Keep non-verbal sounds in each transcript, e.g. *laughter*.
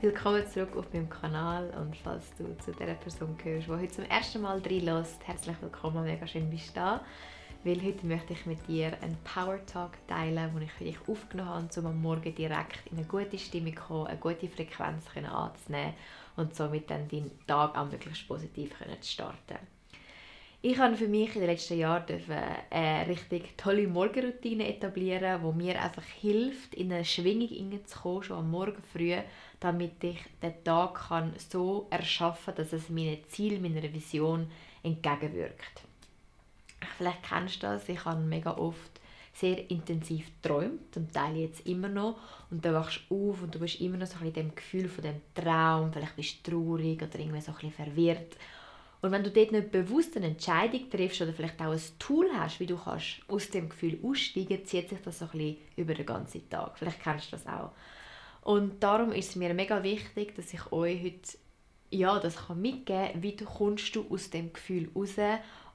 Willkommen zurück auf meinem Kanal und falls du zu der Person gehörst, die heute zum ersten Mal reinlässt, herzlich willkommen, mega schön bist du da. Weil heute möchte ich mit dir einen Power Talk teilen, den ich für dich aufgenommen habe, um am Morgen direkt in eine gute Stimmung zu kommen, eine gute Frequenz anzunehmen und somit dann deinen Tag auch möglichst positiv zu starten. Ich habe für mich in den letzten Jahren eine richtig tolle Morgenroutine etablieren, die mir einfach hilft, in eine Schwingung hineinzukommen, schon am Morgen früh, damit ich den Tag kann so erschaffen kann, dass es meinen Ziel, meiner Vision entgegenwirkt. Vielleicht kennst du das, ich habe mega oft sehr intensiv geträumt, zum Teil jetzt immer noch. Und dann wachst du auf und du bist immer noch so ein bisschen in dem Gefühl von dem Traum, vielleicht bist du traurig oder irgendwie so ein bisschen verwirrt. Und wenn du dort nicht bewusst eine Entscheidung triffst oder vielleicht auch ein Tool hast, wie du kannst aus dem Gefühl aussteigen, zieht sich das so ein bisschen über den ganzen Tag. Vielleicht kennst du das auch. Und darum ist es mir mega wichtig, dass ich euch heute ja, das kann mitgeben kann, wie du kommst du aus dem Gefühl raus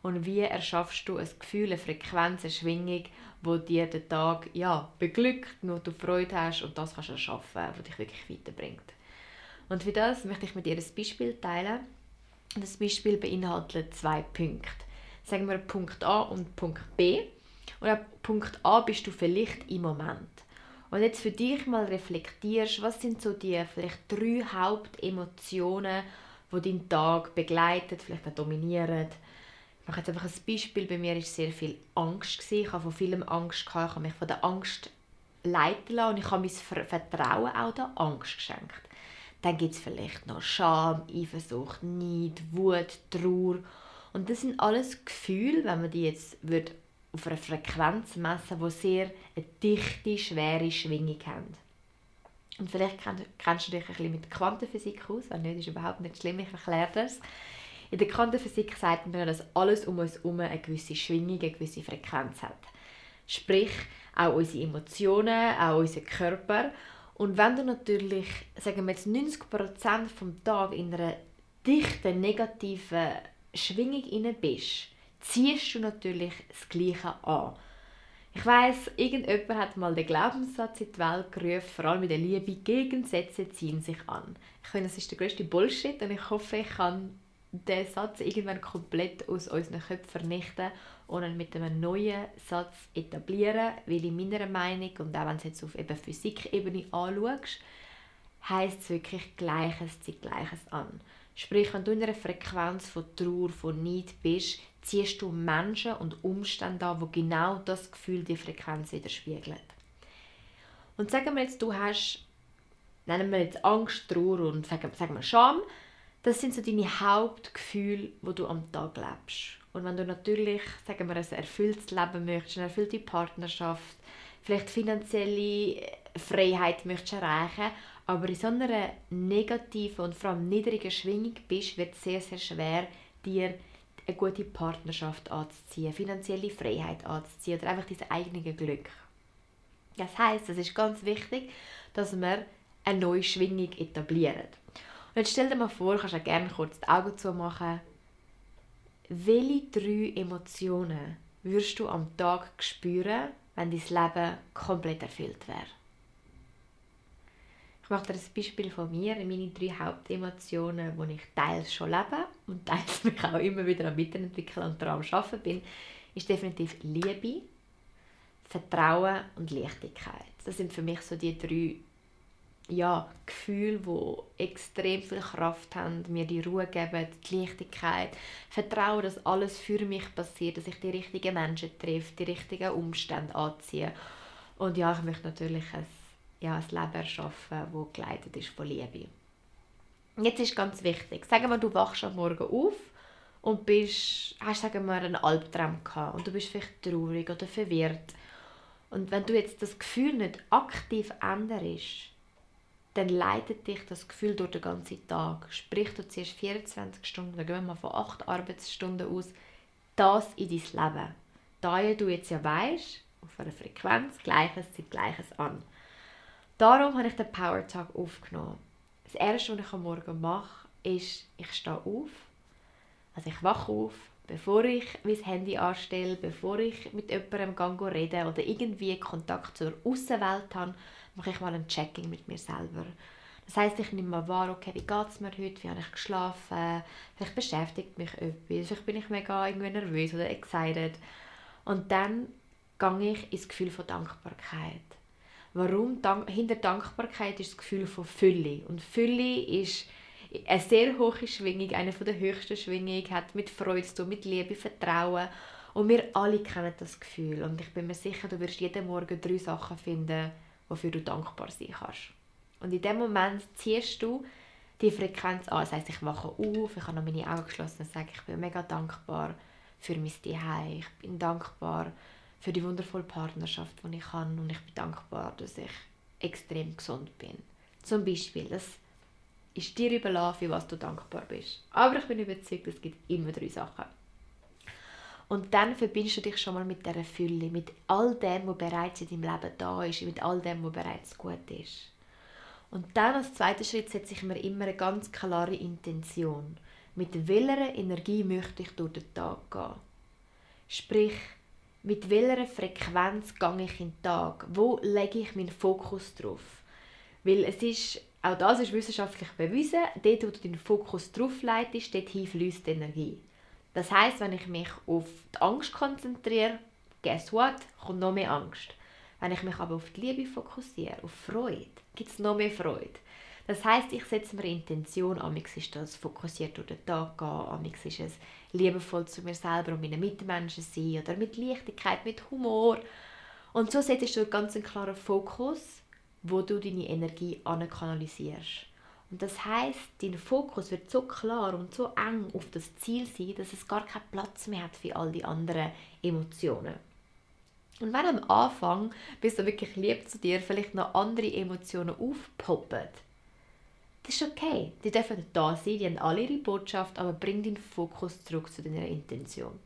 und wie erschaffst du ein Gefühl, eine Frequenz, eine Schwingung, wo dir den Tag ja, beglückt, wo du Freude hast und das kannst du erschaffen, was dich wirklich weiterbringt. Und für das möchte ich mit dir ein Beispiel teilen das Beispiel beinhaltet zwei Punkte. Sagen wir Punkt A und Punkt B. Und Punkt A bist du vielleicht im Moment. Und jetzt für dich mal reflektierst, was sind so die vielleicht drei Hauptemotionen, die deinen Tag begleiten, vielleicht auch dominieren. Ich mache jetzt einfach ein Beispiel. Bei mir war sehr viel Angst. Ich habe von vielem Angst. Ich habe mich von der Angst leiten lassen und ich habe mein Vertrauen auch der Angst geschenkt. Dann gibt es vielleicht noch Scham, Eifersucht, Neid, Wut, Trauer. Und das sind alles Gefühle, wenn man die jetzt würde auf einer Frequenz messen die sehr eine dichte, schwere Schwingung haben. Und vielleicht kennst du dich ein bisschen mit Quantenphysik aus, wenn nicht, ist überhaupt nicht schlimm, ich erkläre das. In der Quantenphysik sagt man, dass alles um uns herum eine gewisse Schwingung, eine gewisse Frequenz hat. Sprich, auch unsere Emotionen, auch unser Körper. Und wenn du natürlich, sagen wir jetzt 90% vom Tag in einer dichten, negativen Schwingung bist, ziehst du natürlich das Gleiche an. Ich weiß, irgendjemand hat mal den Glaubenssatz in die Welt gerufen, vor allem mit der Liebe, Gegensätze ziehen sich an. Ich finde, das ist der größte Bullshit und ich hoffe, ich kann den Satz irgendwann komplett aus unseren Köpfen vernichten und mit einem neuen Satz etablieren, weil in meiner Meinung, und auch wenn du es jetzt auf eben Physikebene anschaust, heisst es wirklich Gleiches zieht Gleiches an. Sprich, wenn du in einer Frequenz von Trauer, von Neid bist, ziehst du Menschen und Umstände an, wo genau das Gefühl die Frequenz widerspiegeln. Und sagen wir jetzt, du hast, nennen wir jetzt Angst, Trauer und sagen, wir Scham, das sind so deine Hauptgefühle, wo du am Tag lebst. Und wenn du natürlich, sagen wir, ein erfülltes Leben möchtest, eine erfüllte Partnerschaft, vielleicht finanzielle Freiheit möchtest erreichen, aber in so einer negativen und vor allem niedrigen Schwingung bist, wird es sehr, sehr schwer, dir eine gute Partnerschaft anzuziehen, finanzielle Freiheit anzuziehen oder einfach dieses eigene Glück. Das heißt, es ist ganz wichtig, dass wir eine neue Schwingung etablieren. Und jetzt stell dir mal vor, kannst du gerne kurz die Augen zumachen. Welche drei Emotionen würdest du am Tag spüren, wenn dein Leben komplett erfüllt wäre? Ich mache dir ein Beispiel von mir, meine drei Hauptemotionen, die ich teils schon lebe und teils *laughs* mich auch immer wieder am Weiterentwickeln und daran arbeiten bin, ist definitiv Liebe, Vertrauen und Leichtigkeit. Das sind für mich so die drei ja, Gefühle, die extrem viel Kraft haben, mir die Ruhe geben, die Leichtigkeit, Vertrauen, dass alles für mich passiert, dass ich die richtigen Menschen treffe, die richtigen Umstände anziehe. Und ja, ich möchte natürlich ein, ja, ein Leben erschaffen, das geleitet ist von Liebe. Jetzt ist ganz wichtig, sagen wir, du wachst am Morgen auf und bist, hast sagen wir, einen Albtraum gehabt und du bist vielleicht traurig oder verwirrt. Und wenn du jetzt das Gefühl nicht aktiv änderst, dann leitet dich das Gefühl durch den ganzen Tag. Sprich, du ziehst 24 Stunden, da gehen wir mal von 8 Arbeitsstunden aus, das in dein Leben. Da du jetzt ja weißt, auf einer Frequenz, Gleiches zieht Gleiches an. Darum habe ich den Power Talk aufgenommen. Das Erste, was ich am Morgen mache, ist, ich stehe auf. Also ich wache auf, bevor ich mein Handy anstelle, bevor ich mit jemandem rede oder irgendwie Kontakt zur Außenwelt habe, mache ich mal ein Checking mit mir selber. Das heißt, ich nehme mal wahr, okay, wie geht es mir heute, wie habe ich geschlafen, vielleicht beschäftigt mich etwas, vielleicht bin ich mega irgendwie nervös oder excited. Und dann gehe ich ins Gefühl von Dankbarkeit. Warum? Dank hinter Dankbarkeit ist das Gefühl von Fülle. Und Fülle ist eine sehr hohe Schwingung, eine der höchsten Schwingungen, hat mit Freude zu tun, mit Liebe, Vertrauen. Und wir alle kennen das Gefühl. Und ich bin mir sicher, du wirst jeden Morgen drei Sachen finden, wofür du dankbar sein kannst. Und in dem Moment ziehst du die Frequenz an. Das heisst, ich wache auf, ich habe noch meine Augen geschlossen und sage, ich bin mega dankbar für mein Zuhause. Ich bin dankbar für die wundervolle Partnerschaft, die ich habe und ich bin dankbar, dass ich extrem gesund bin. Zum Beispiel, das ist dir überlassen, für was du dankbar bist. Aber ich bin überzeugt, es gibt immer drei Sachen. Und dann verbindest du dich schon mal mit dieser Fülle, mit all dem, was bereits in deinem Leben da ist, mit all dem, was bereits gut ist. Und dann als zweiter Schritt setze ich mir immer eine ganz klare Intention. Mit welcher Energie möchte ich durch den Tag gehen? Sprich, mit welcher Frequenz gehe ich in den Tag? Wo lege ich meinen Fokus drauf? Weil es ist, auch das ist wissenschaftlich bewiesen, dort, wo du deinen Fokus drauf leitest, dort fließt Energie. Das heißt, wenn ich mich auf die Angst konzentriere, guess what, kommt noch mehr Angst. Wenn ich mich aber auf die Liebe fokussiere, auf Freude, gibt es noch mehr Freude. Das heißt, ich setze mir Intention, amix ist das fokussiert durch den Tag gehen, amix ist es liebevoll zu mir selber und meinen Mitmenschen sein oder mit Leichtigkeit, mit Humor. Und so setzt du einen ganz klaren Fokus, wo du deine Energie kanalisierst. Und das heißt, dein Fokus wird so klar und so eng auf das Ziel sein, dass es gar keinen Platz mehr hat für all die anderen Emotionen. Und wenn am Anfang, bist du wirklich lieb zu dir, vielleicht noch andere Emotionen aufpoppen, das ist okay. Die dürfen da sein, die haben alle ihre Botschaft, aber bring deinen Fokus zurück zu deiner Intention.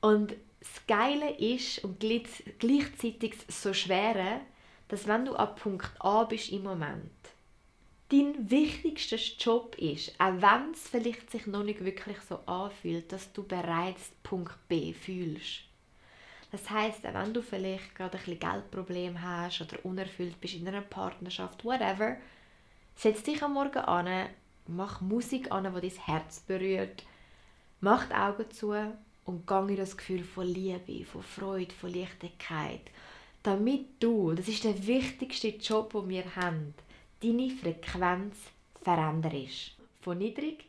Und das Geile ist und gleichzeitig so Schwere, dass wenn du an Punkt A bist im Moment, dein wichtigster Job ist, auch wenn es vielleicht sich noch nicht wirklich so anfühlt, dass du bereits Punkt B fühlst. Das heißt, auch wenn du vielleicht gerade ein bisschen Geldproblem hast oder unerfüllt bist in einer Partnerschaft, whatever, setz dich am Morgen an, mach Musik an, die dein Herz berührt, mach die Augen zu und gang in das Gefühl von Liebe, von Freude, von Leichtigkeit, damit du, das ist der wichtigste Job, den wir haben, deine Frequenz veränderst. Von niedrig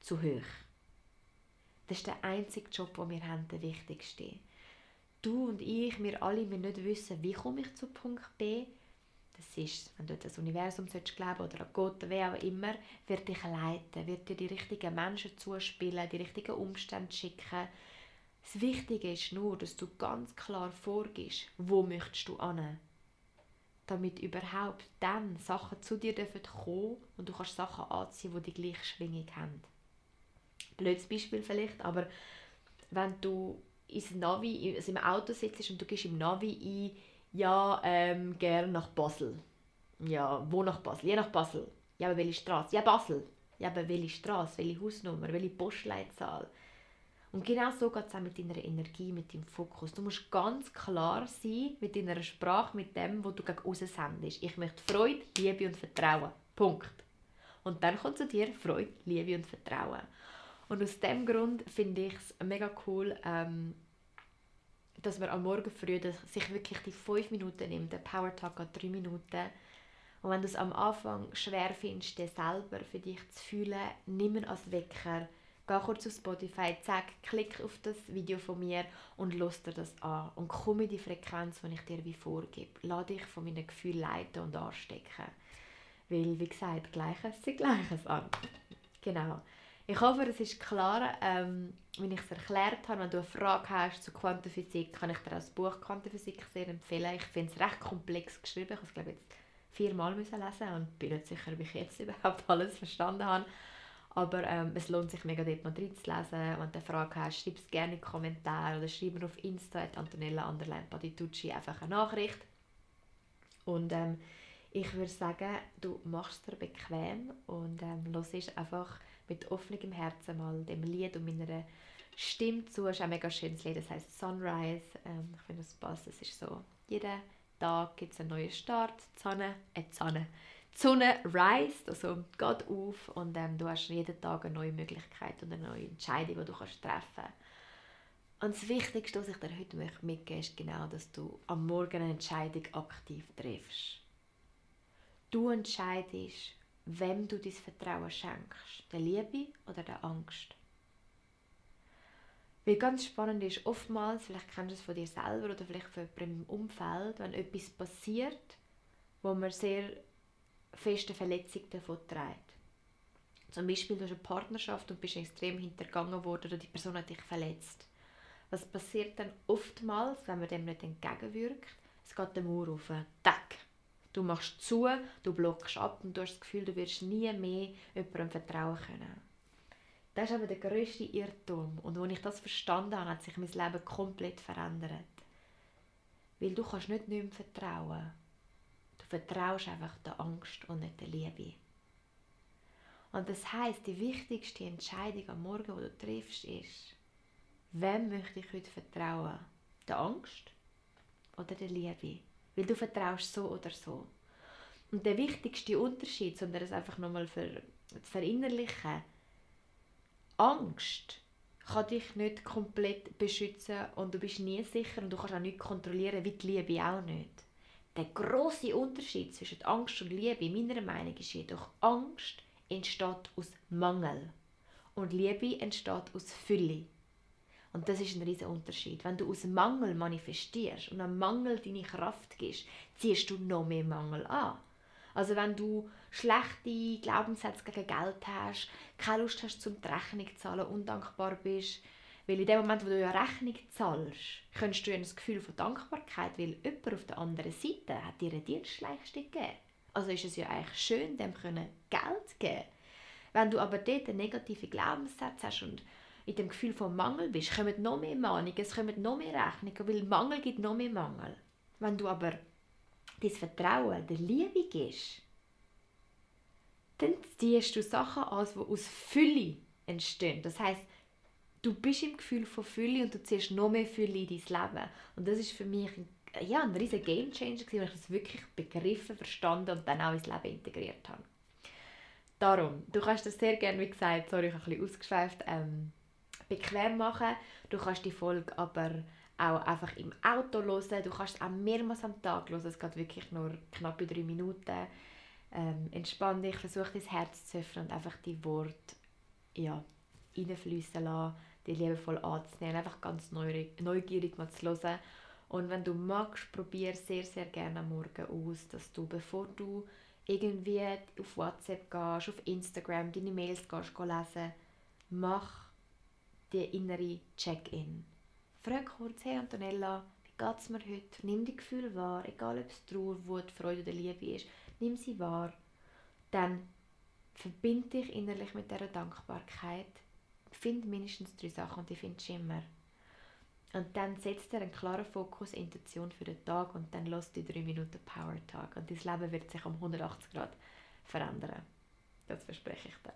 zu hoch. Das ist der einzige Job, den wir haben, der wichtigste. Du und ich, wir alle, wir nicht wissen, wie komme ich zu Punkt B. Das ist, wenn du das Universum glauben oder an Gott, wer auch immer, wird dich leiten, wird dir die richtigen Menschen zuspielen, die richtigen Umstände schicken. Das Wichtige ist nur, dass du ganz klar vorgibst, wo möchtest du hin damit überhaupt dann Sachen zu dir dürfen kommen und du kannst Sachen anziehen, die die gleiche Schwingung haben. Blödes Beispiel vielleicht, aber wenn du ins Navi, also im Auto sitzt und du gehst im Navi ein, ja, ähm, gern nach Basel. Ja, wo nach Basel? Ja, nach Basel. Ja, aber welche Straße? Ja, Basel. Ja, aber welche Straße? Welche Hausnummer? Welche Postleitzahl? Und genau so geht es auch mit deiner Energie, mit deinem Fokus. Du musst ganz klar sein mit deiner Sprache, mit dem, was du gegen außen sendest. Ich möchte Freude, Liebe und Vertrauen. Punkt. Und dann kommt zu dir Freude, Liebe und Vertrauen. Und aus dem Grund finde ich es mega cool, ähm, dass man am Morgen früh sich wirklich die fünf Minuten nimmt. Der Power Talk hat drei Minuten. Und wenn du es am Anfang schwer findest, den selber für dich zu fühlen, nimm ihn als Wecker Geh kurz auf Spotify, zack, klick auf das Video von mir und lass dir das an. Und komm in die Frequenz, die ich dir wie vorgebe. Lass dich von meinen Gefühlen leiten und anstecken. Weil, wie gesagt, Gleiches sind Gleiches an. Genau. Ich hoffe, es ist klar, ähm, wie ich es erklärt habe. Wenn du eine Frage hast zu Quantenphysik, kann ich dir das Buch Quantenphysik sehr empfehlen. Ich finde es recht komplex geschrieben. Ich habe es, glaube jetzt viermal lesen und bin nicht sicher, ob ich jetzt *laughs* überhaupt alles verstanden habe. Aber ähm, es lohnt sich mega, dort mal reinzulesen. Wenn du eine Frage hast, schreib es gerne in die Kommentare oder schreib mir auf Insta, Antonella Underline Paditucci, einfach eine Nachricht. Und ähm, ich würde sagen, du machst es dir bequem und ähm, hörst einfach mit offenem Herzen mal dem Lied und meiner Stimme zu. Es ist ein mega schönes Lied, das heißt Sunrise. Ähm, ich finde, das passt. Es ist so, jeden Tag gibt es einen neuen Start. Die Sonne, äh, Sonne. Die Sonne reist, also geht auf und ähm, du hast jeden Tag eine neue Möglichkeit und eine neue Entscheidung, die du kannst treffen kannst. Und das Wichtigste, was ich dir heute mitgeben ist genau, dass du am Morgen eine Entscheidung aktiv triffst. Du entscheidest, wem du dein Vertrauen schenkst, der Liebe oder der Angst. Weil ganz spannend ist, oftmals, vielleicht kennst du es von dir selber oder vielleicht von jemandem im Umfeld, wenn etwas passiert, wo man sehr feste Verletzungen davon trägt. Zum Beispiel, du hast eine Partnerschaft und bist extrem hintergangen worden oder die Person hat dich verletzt. Was passiert dann oftmals, wenn man dem nicht entgegenwirkt? Es geht der Mauer auf. Tack! Du machst zu, du blockst ab und du hast das Gefühl, du wirst nie mehr jemandem vertrauen können. Das ist aber der grösste Irrtum. Und als ich das verstanden habe, hat sich mein Leben komplett verändert. Weil du kannst nicht mehr vertrauen. Du vertraust einfach der Angst und nicht der Liebe. Und das heißt, die wichtigste Entscheidung am Morgen, die du triffst, ist, wem möchte ich heute vertrauen? Der Angst oder der Liebe? Weil du vertraust so oder so. Und der wichtigste Unterschied, um das einfach nochmal zu verinnerlichen, Angst kann dich nicht komplett beschützen und du bist nie sicher und du kannst auch nicht kontrollieren, wie die Liebe auch nicht. Der große Unterschied zwischen Angst und Liebe, meiner Meinung nach, ist jedoch, Angst entsteht aus Mangel und Liebe entsteht aus Fülle. Und das ist ein riesiger Unterschied. Wenn du aus Mangel manifestierst und am Mangel deine Kraft gibst, ziehst du noch mehr Mangel an. Also wenn du schlechte Glaubenssätze gegen Geld hast, keine Lust hast zum Rechnung zu zahlen, undankbar bist, weil in dem Moment, wo du eine Rechnung zahlst, kannst du ein Gefühl von Dankbarkeit, weil jemand auf der anderen Seite hat dir eine Dienstleistung gegeben. Also ist es ja eigentlich schön, dem Geld zu geben. Wenn du aber dort einen negativen Glaubenssatz hast und in dem Gefühl von Mangel bist, kommen noch mehr Mahnungen, es kommen noch mehr Rechnungen, weil Mangel gibt noch mehr Mangel. Wenn du aber dein Vertrauen der Liebe gibst, dann ziehst du Sachen an, die aus Fülle entstehen. Das heißt, du bist im Gefühl von Fülle und du ziehst noch mehr Fülle in dein Leben. Und das ist für mich ein, ja, ein riesiger Gamechanger, weil ich das wirklich begriffen, verstanden und dann auch ins Leben integriert habe. Darum, du kannst das sehr gerne, wie gesagt, sorry, ich habe ein bisschen ausgeschweift, ähm, bequem machen. Du kannst die Folge aber auch einfach im Auto hören. Du kannst es auch mehrmals am Tag hören. Es geht wirklich nur knappe drei Minuten. Ähm, entspann dich, versuch dein Herz zu öffnen und einfach die Worte ja, reinfließen lassen, die liebevoll anzunehmen, einfach ganz neugierig mal zu hören. Und wenn du magst, probier sehr, sehr gerne am Morgen aus, dass du, bevor du irgendwie auf WhatsApp gehst, auf Instagram, deine Mails gehst, lesen, mach die innere Check-in. Frag kurz, hey Antonella, wie geht es mir heute? Nimm die Gefühle wahr, egal ob es Trauer, Wut, Freude oder Liebe ist. Nimm sie wahr. Dann verbind dich innerlich mit dieser Dankbarkeit. Find mindestens drei Sachen und die findest du immer. Und dann setzt dir einen klaren Fokus, Intention für den Tag und dann lass die drei Minuten Power Tag. Und dein Leben wird sich um 180 Grad verändern. Das verspreche ich dir.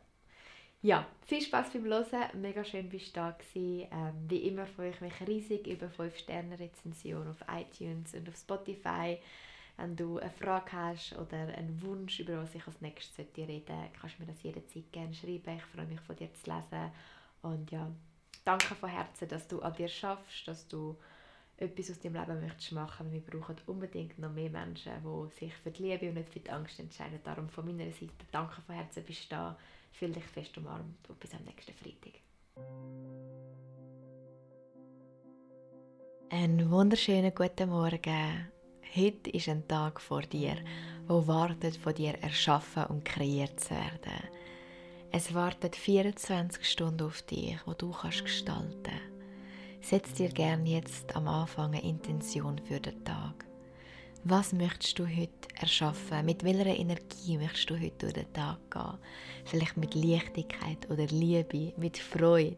Ja, viel Spaß beim Hören. Mega schön, bist du da gewesen. Ähm, wie immer freue ich mich riesig über 5-Sterne-Rezension auf iTunes und auf Spotify. Wenn du eine Frage hast oder einen Wunsch, über was ich als nächstes reden sollte, kannst du mir das jederzeit gerne schreiben. Ich freue mich, von dir zu lesen. Und ja, danke von Herzen, dass du an dir schaffst, dass du etwas aus deinem Leben möchtest machen. Wir brauchen unbedingt noch mehr Menschen, die sich für die Liebe und nicht für die Angst entscheiden. Darum von meiner Seite danke von Herzen, bist du da. Fühl dich fest umarmt und bis am nächsten Freitag. Einen wunderschönen guten Morgen. Heute ist ein Tag vor dir, wo wartet, von dir erschaffen und kreiert zu werden. Es wartet 24 Stunden auf dich, wo du kannst gestalten. Setz dir gern jetzt am Anfang eine Intention für den Tag. Was möchtest du heute erschaffen? Mit welcher Energie möchtest du heute durch den Tag gehen? Vielleicht mit Leichtigkeit oder Liebe, mit Freude,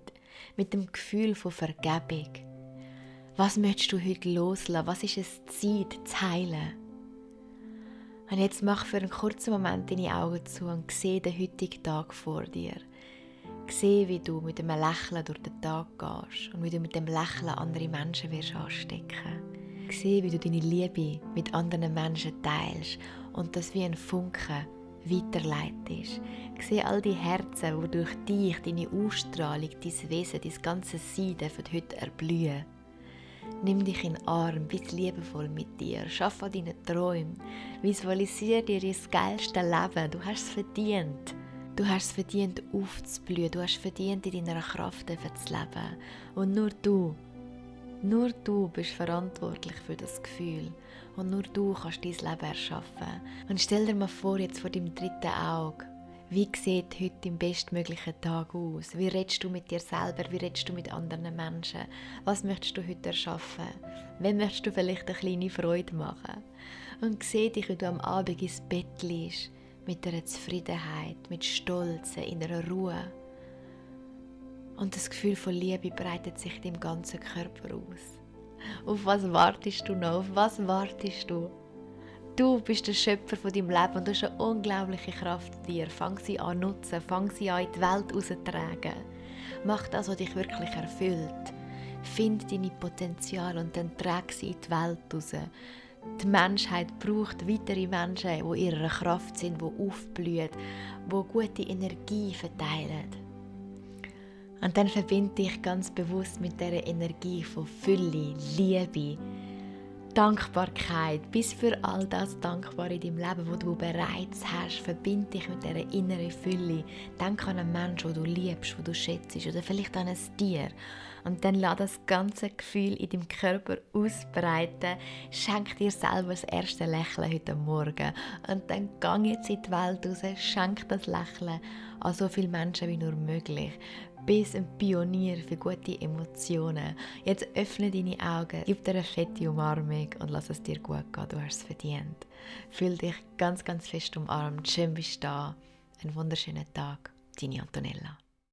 mit dem Gefühl von Vergebung. Was möchtest du heute loslassen? Was ist es Zeit zu heilen? Und jetzt mach für einen kurzen Moment deine Augen zu und sehe den heutigen Tag vor dir. Sehe, wie du mit einem Lächeln durch den Tag gehst und wie du mit dem Lächeln andere Menschen wirst anstecken. Sehe, wie du deine Liebe mit anderen Menschen teilst und das wie ein Funken weiterleitest. Sehe all die Herzen, die durch dich, deine Ausstrahlung, dein Wesen, dein ganzes Sein heute erblühen. Nimm dich in den Arm, bist liebevoll mit dir, schaff an deinen Träumen, visualisiere dir das geilste Leben, du hast es verdient. Du hast es verdient, aufzublühen. Du hast es verdient, in deiner Kraft zu leben. Und nur du, nur du bist verantwortlich für das Gefühl. Und nur du kannst dein Leben erschaffen. Und stell dir mal vor, jetzt vor deinem dritten Auge, wie sieht heute dein bestmöglicher Tag aus? Wie redest du mit dir selber? Wie redest du mit anderen Menschen? Was möchtest du heute erschaffen? Wem möchtest du vielleicht eine kleine Freude machen? Und sieh dich, wie du am Abend ins Bett liegst mit einer Zufriedenheit, mit Stolz, in einer Ruhe. Und das Gefühl von Liebe breitet sich dem ganzen Körper aus. Auf was wartest du noch? Auf was wartest du? Du bist der Schöpfer von deinem Leben und du hast eine unglaubliche Kraft in dir. Fang sie an nutzen, fang sie an in die Welt rauszutragen. Mach das, was dich wirklich erfüllt. Find deine Potenzial und dann trag sie in die Welt raus die Menschheit braucht weitere Menschen, die ihrer Kraft sind, die aufblühen, die gute Energie verteilen. Und dann verbinde ich ganz bewusst mit der Energie von Fülle, Liebe, Dankbarkeit, bis für all das dankbar in deinem Leben, wo du bereits hast. Verbinde dich mit dieser inneren Fülle. Denk an einen Menschen, den du liebst, den du schätzt, oder vielleicht an ein Tier. Und dann lass das ganze Gefühl in deinem Körper ausbreiten. Schenk dir selber das erste Lächeln heute Morgen. Und dann gang jetzt in die Welt raus, schenk das Lächeln an so viele Menschen wie nur möglich bist ein Pionier für gute Emotionen. Jetzt öffne deine Augen, gib dir eine fette Umarmung und lass es dir gut gehen. Du hast es verdient. Fühl dich ganz, ganz fest umarmt. Schön bist du da. Einen wunderschönen Tag. Deine Antonella.